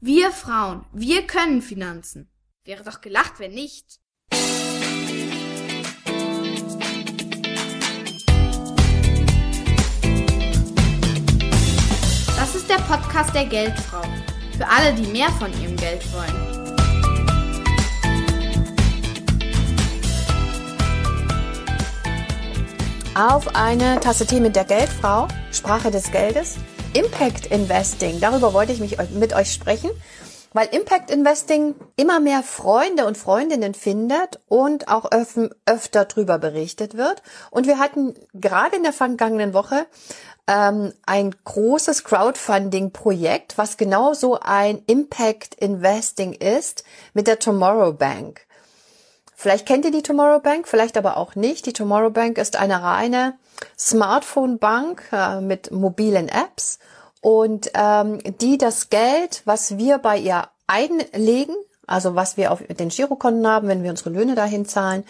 Wir Frauen, wir können Finanzen. Wäre doch gelacht, wenn nicht. Das ist der Podcast der Geldfrau. Für alle, die mehr von ihrem Geld wollen. Auf eine Tasse Tee mit der Geldfrau, Sprache des Geldes. Impact Investing, darüber wollte ich mich mit euch sprechen, weil Impact Investing immer mehr Freunde und Freundinnen findet und auch öf öfter drüber berichtet wird. Und wir hatten gerade in der vergangenen Woche ähm, ein großes Crowdfunding-Projekt, was genauso ein Impact Investing ist mit der Tomorrow Bank. Vielleicht kennt ihr die Tomorrow Bank, vielleicht aber auch nicht. Die Tomorrow Bank ist eine reine Smartphone-Bank äh, mit mobilen Apps und ähm, die das Geld, was wir bei ihr einlegen, also was wir auf den Girokonten haben, wenn wir unsere Löhne dahin zahlen,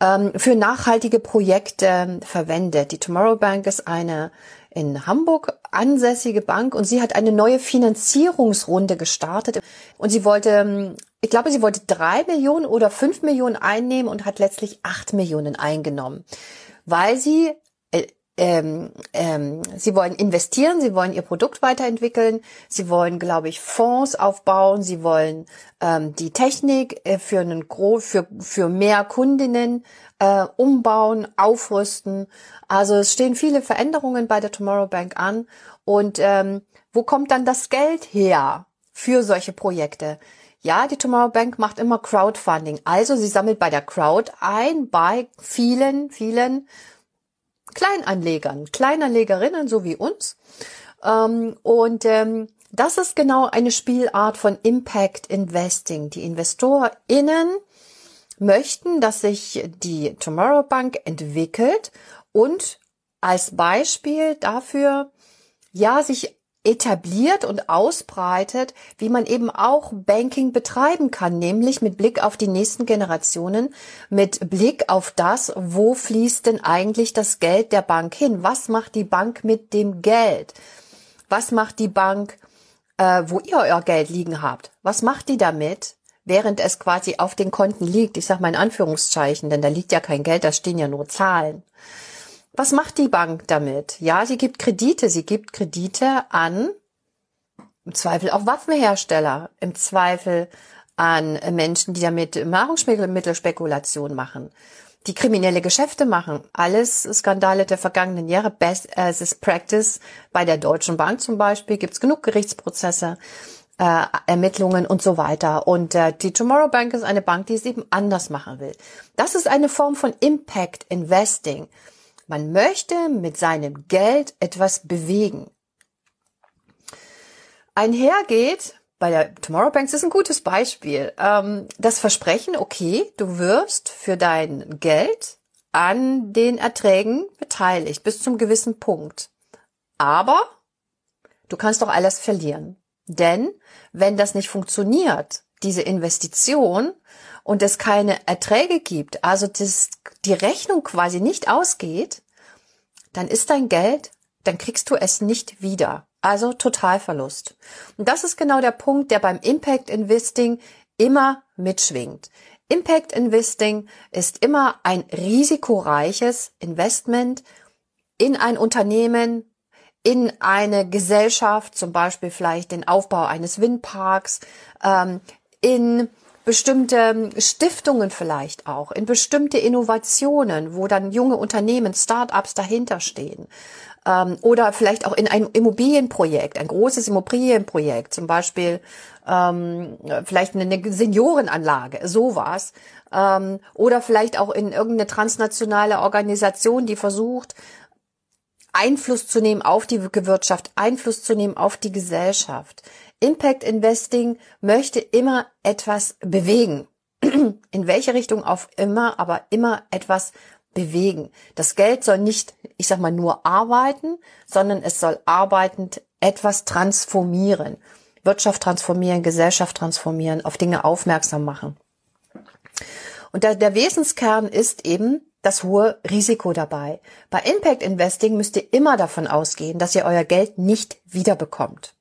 ähm, für nachhaltige Projekte verwendet. Die Tomorrow Bank ist eine in Hamburg ansässige Bank und sie hat eine neue Finanzierungsrunde gestartet und sie wollte, ähm, ich glaube, sie wollte drei Millionen oder fünf Millionen einnehmen und hat letztlich acht Millionen eingenommen, weil sie ähm, ähm, sie wollen investieren, sie wollen ihr Produkt weiterentwickeln, sie wollen, glaube ich, Fonds aufbauen, sie wollen ähm, die Technik äh, für einen Gro für für mehr Kundinnen äh, umbauen, aufrüsten. Also es stehen viele Veränderungen bei der Tomorrow Bank an und ähm, wo kommt dann das Geld her für solche Projekte? Ja, die Tomorrow Bank macht immer Crowdfunding. Also sie sammelt bei der Crowd ein bei vielen, vielen Kleinanlegern, Kleinanlegerinnen so wie uns. Ähm, und ähm, das ist genau eine Spielart von Impact Investing. Die InvestorInnen möchten, dass sich die Tomorrow Bank entwickelt und als Beispiel dafür, ja, sich etabliert und ausbreitet, wie man eben auch Banking betreiben kann, nämlich mit Blick auf die nächsten Generationen, mit Blick auf das, wo fließt denn eigentlich das Geld der Bank hin? Was macht die Bank mit dem Geld? Was macht die Bank, äh, wo ihr euer Geld liegen habt? Was macht die damit? Während es quasi auf den Konten liegt, ich sage mal in Anführungszeichen, denn da liegt ja kein Geld, da stehen ja nur Zahlen. Was macht die Bank damit? Ja, sie gibt Kredite. Sie gibt Kredite an, im Zweifel auch Waffenhersteller, im Zweifel an Menschen, die damit Nahrungsmittelspekulation machen, die kriminelle Geschäfte machen. Alles Skandale der vergangenen Jahre. Best as is practice. Bei der Deutschen Bank zum Beispiel gibt es genug Gerichtsprozesse. Äh, Ermittlungen und so weiter. Und äh, die Tomorrow Bank ist eine Bank, die es eben anders machen will. Das ist eine Form von Impact Investing. Man möchte mit seinem Geld etwas bewegen. Einhergeht, bei der Tomorrow Banks ist ein gutes Beispiel, ähm, das Versprechen, okay, du wirst für dein Geld an den Erträgen beteiligt bis zum gewissen Punkt. Aber du kannst doch alles verlieren. Denn wenn das nicht funktioniert, diese Investition, und es keine Erträge gibt, also das, die Rechnung quasi nicht ausgeht, dann ist dein Geld, dann kriegst du es nicht wieder. Also Totalverlust. Und das ist genau der Punkt, der beim Impact Investing immer mitschwingt. Impact Investing ist immer ein risikoreiches Investment in ein Unternehmen, in eine Gesellschaft, zum Beispiel vielleicht den Aufbau eines Windparks, ähm, in bestimmte Stiftungen vielleicht auch, in bestimmte Innovationen, wo dann junge Unternehmen, Start-ups dahinter stehen. Ähm, oder vielleicht auch in ein Immobilienprojekt, ein großes Immobilienprojekt, zum Beispiel ähm, vielleicht eine Seniorenanlage, sowas. Ähm, oder vielleicht auch in irgendeine transnationale Organisation, die versucht, Einfluss zu nehmen auf die Wirtschaft, Einfluss zu nehmen auf die Gesellschaft. Impact Investing möchte immer etwas bewegen. In welche Richtung auch immer, aber immer etwas bewegen. Das Geld soll nicht, ich sag mal, nur arbeiten, sondern es soll arbeitend etwas transformieren. Wirtschaft transformieren, Gesellschaft transformieren, auf Dinge aufmerksam machen. Und der, der Wesenskern ist eben das hohe Risiko dabei. Bei Impact Investing müsst ihr immer davon ausgehen, dass ihr euer Geld nicht wiederbekommt.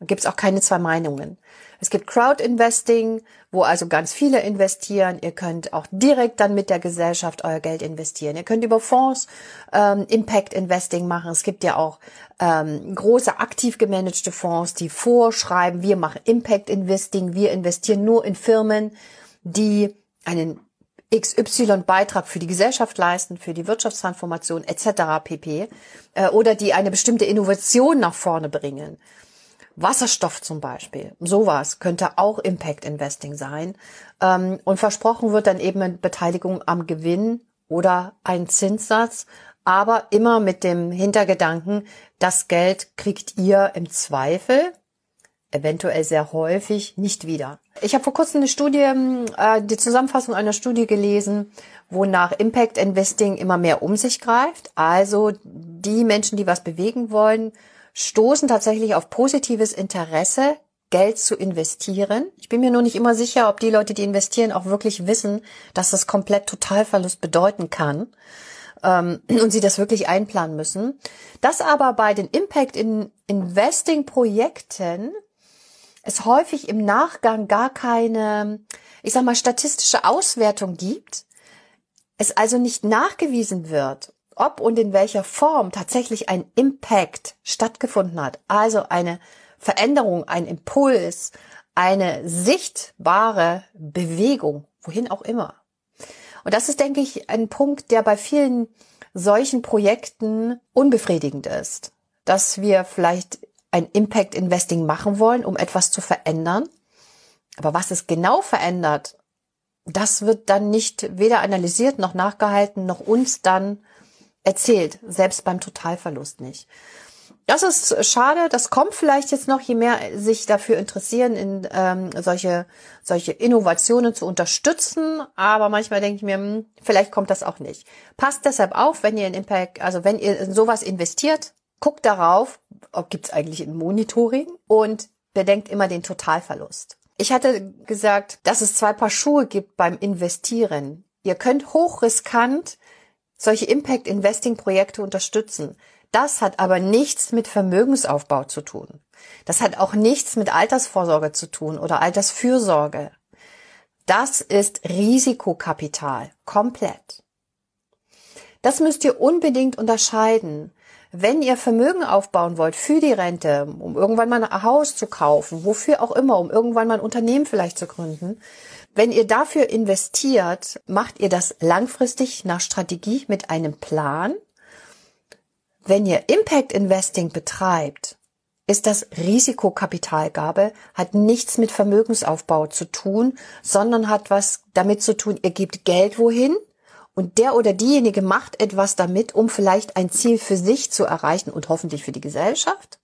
Da gibt's auch keine zwei Meinungen. Es gibt Crowd Investing, wo also ganz viele investieren. Ihr könnt auch direkt dann mit der Gesellschaft euer Geld investieren. Ihr könnt über Fonds ähm, Impact Investing machen. Es gibt ja auch ähm, große aktiv gemanagte Fonds, die vorschreiben, wir machen Impact Investing, wir investieren nur in Firmen, die einen XY-Beitrag für die Gesellschaft leisten, für die Wirtschaftstransformation etc. pp. Äh, oder die eine bestimmte Innovation nach vorne bringen. Wasserstoff zum Beispiel, sowas könnte auch Impact Investing sein. Ähm, und versprochen wird dann eben eine Beteiligung am Gewinn oder ein Zinssatz, aber immer mit dem Hintergedanken, das Geld kriegt ihr im Zweifel, eventuell sehr häufig, nicht wieder. Ich habe vor kurzem eine Studie, äh, die Zusammenfassung einer Studie gelesen, wonach Impact Investing immer mehr um sich greift. Also die Menschen, die was bewegen wollen, stoßen tatsächlich auf positives Interesse, Geld zu investieren. Ich bin mir nur nicht immer sicher, ob die Leute, die investieren, auch wirklich wissen, dass das komplett Totalverlust bedeuten kann ähm, und sie das wirklich einplanen müssen. Dass aber bei den Impact in Investing Projekten es häufig im Nachgang gar keine, ich sag mal, statistische Auswertung gibt, es also nicht nachgewiesen wird, ob und in welcher Form tatsächlich ein Impact stattgefunden hat, also eine Veränderung, ein Impuls, eine sichtbare Bewegung, wohin auch immer. Und das ist, denke ich, ein Punkt, der bei vielen solchen Projekten unbefriedigend ist, dass wir vielleicht ein Impact Investing machen wollen, um etwas zu verändern. Aber was es genau verändert, das wird dann nicht weder analysiert noch nachgehalten, noch uns dann erzählt, selbst beim Totalverlust nicht. Das ist schade, das kommt vielleicht jetzt noch, je mehr sich dafür interessieren, in ähm, solche, solche Innovationen zu unterstützen. Aber manchmal denke ich mir, hm, vielleicht kommt das auch nicht. Passt deshalb auf, wenn ihr in Impact, also wenn ihr in sowas investiert, guckt darauf, ob gibt's eigentlich ein Monitoring und bedenkt immer den Totalverlust. Ich hatte gesagt, dass es zwei Paar Schuhe gibt beim Investieren. Ihr könnt hochriskant solche Impact Investing Projekte unterstützen. Das hat aber nichts mit Vermögensaufbau zu tun. Das hat auch nichts mit Altersvorsorge zu tun oder Altersfürsorge. Das ist Risikokapital. Komplett. Das müsst ihr unbedingt unterscheiden. Wenn ihr Vermögen aufbauen wollt für die Rente, um irgendwann mal ein Haus zu kaufen, wofür auch immer, um irgendwann mal ein Unternehmen vielleicht zu gründen, wenn ihr dafür investiert, macht ihr das langfristig nach Strategie mit einem Plan. Wenn ihr Impact Investing betreibt, ist das Risikokapitalgabe, hat nichts mit Vermögensaufbau zu tun, sondern hat was damit zu tun, ihr gebt Geld wohin und der oder diejenige macht etwas damit, um vielleicht ein Ziel für sich zu erreichen und hoffentlich für die Gesellschaft.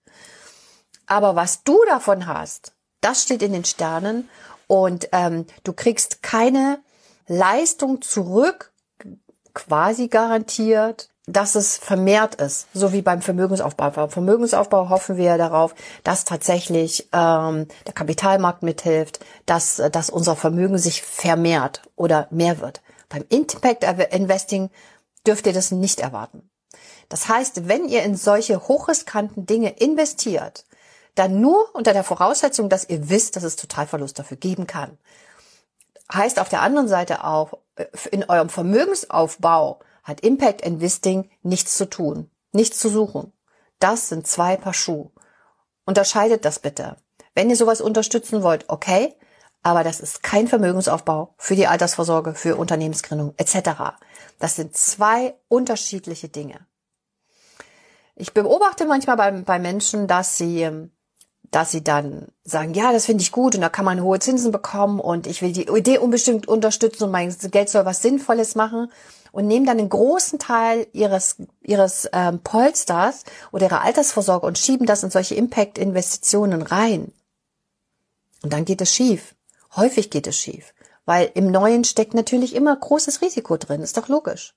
Aber was du davon hast, das steht in den Sternen und ähm, du kriegst keine Leistung zurück, quasi garantiert, dass es vermehrt ist, so wie beim Vermögensaufbau. Beim Vermögensaufbau hoffen wir darauf, dass tatsächlich ähm, der Kapitalmarkt mithilft, dass, dass unser Vermögen sich vermehrt oder mehr wird. Beim Impact Investing dürft ihr das nicht erwarten. Das heißt, wenn ihr in solche hochriskanten Dinge investiert, dann nur unter der Voraussetzung, dass ihr wisst, dass es Totalverlust dafür geben kann. Heißt auf der anderen Seite auch, äh, in eurem Vermögensaufbau hat Impact Investing nichts zu tun, nichts zu suchen. Das sind zwei Paar Schuh. Unterscheidet das bitte. Wenn ihr sowas unterstützen wollt, okay, aber das ist kein Vermögensaufbau für die Altersvorsorge, für Unternehmensgründung etc. Das sind zwei unterschiedliche Dinge. Ich beobachte manchmal bei, bei Menschen, dass sie ähm, dass sie dann sagen, ja, das finde ich gut und da kann man hohe Zinsen bekommen und ich will die Idee unbestimmt unterstützen und mein Geld soll was Sinnvolles machen und nehmen dann einen großen Teil ihres ihres ähm, Polsters oder ihrer Altersvorsorge und schieben das in solche Impact-Investitionen rein. Und dann geht es schief. Häufig geht es schief, weil im Neuen steckt natürlich immer großes Risiko drin, ist doch logisch.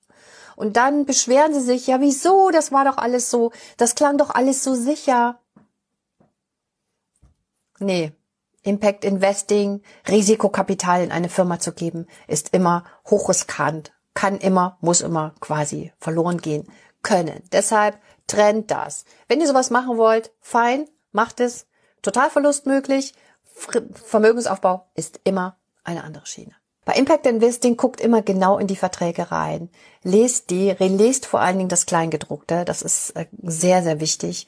Und dann beschweren sie sich, ja, wieso, das war doch alles so, das klang doch alles so sicher. Nee, Impact Investing, Risikokapital in eine Firma zu geben, ist immer hochriskant, kann immer, muss immer quasi verloren gehen können. Deshalb trennt das. Wenn ihr sowas machen wollt, fein, macht es. Totalverlust möglich. Vermögensaufbau ist immer eine andere Schiene. Bei Impact Investing guckt immer genau in die Verträge rein. Lest die, lest vor allen Dingen das Kleingedruckte. Das ist äh, sehr, sehr wichtig,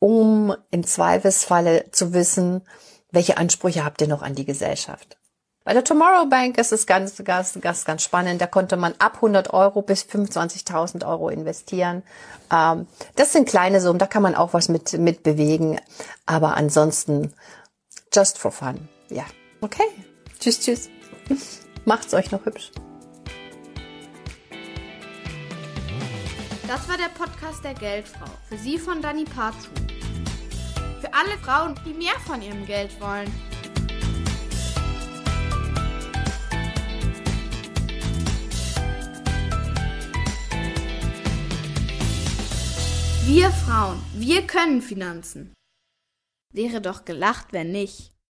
um im Zweifelsfalle zu wissen, welche Ansprüche habt ihr noch an die Gesellschaft. Bei der Tomorrow Bank ist es ganz, ganz, ganz, ganz spannend. Da konnte man ab 100 Euro bis 25.000 Euro investieren. Ähm, das sind kleine Summen, da kann man auch was mit, mit bewegen. Aber ansonsten just for fun. Ja, okay. Tschüss, tschüss. Macht's euch noch hübsch. Das war der Podcast der Geldfrau. Für Sie von Dani Parzu. Für alle Frauen, die mehr von ihrem Geld wollen. Wir Frauen, wir können Finanzen. Wäre doch gelacht, wenn nicht.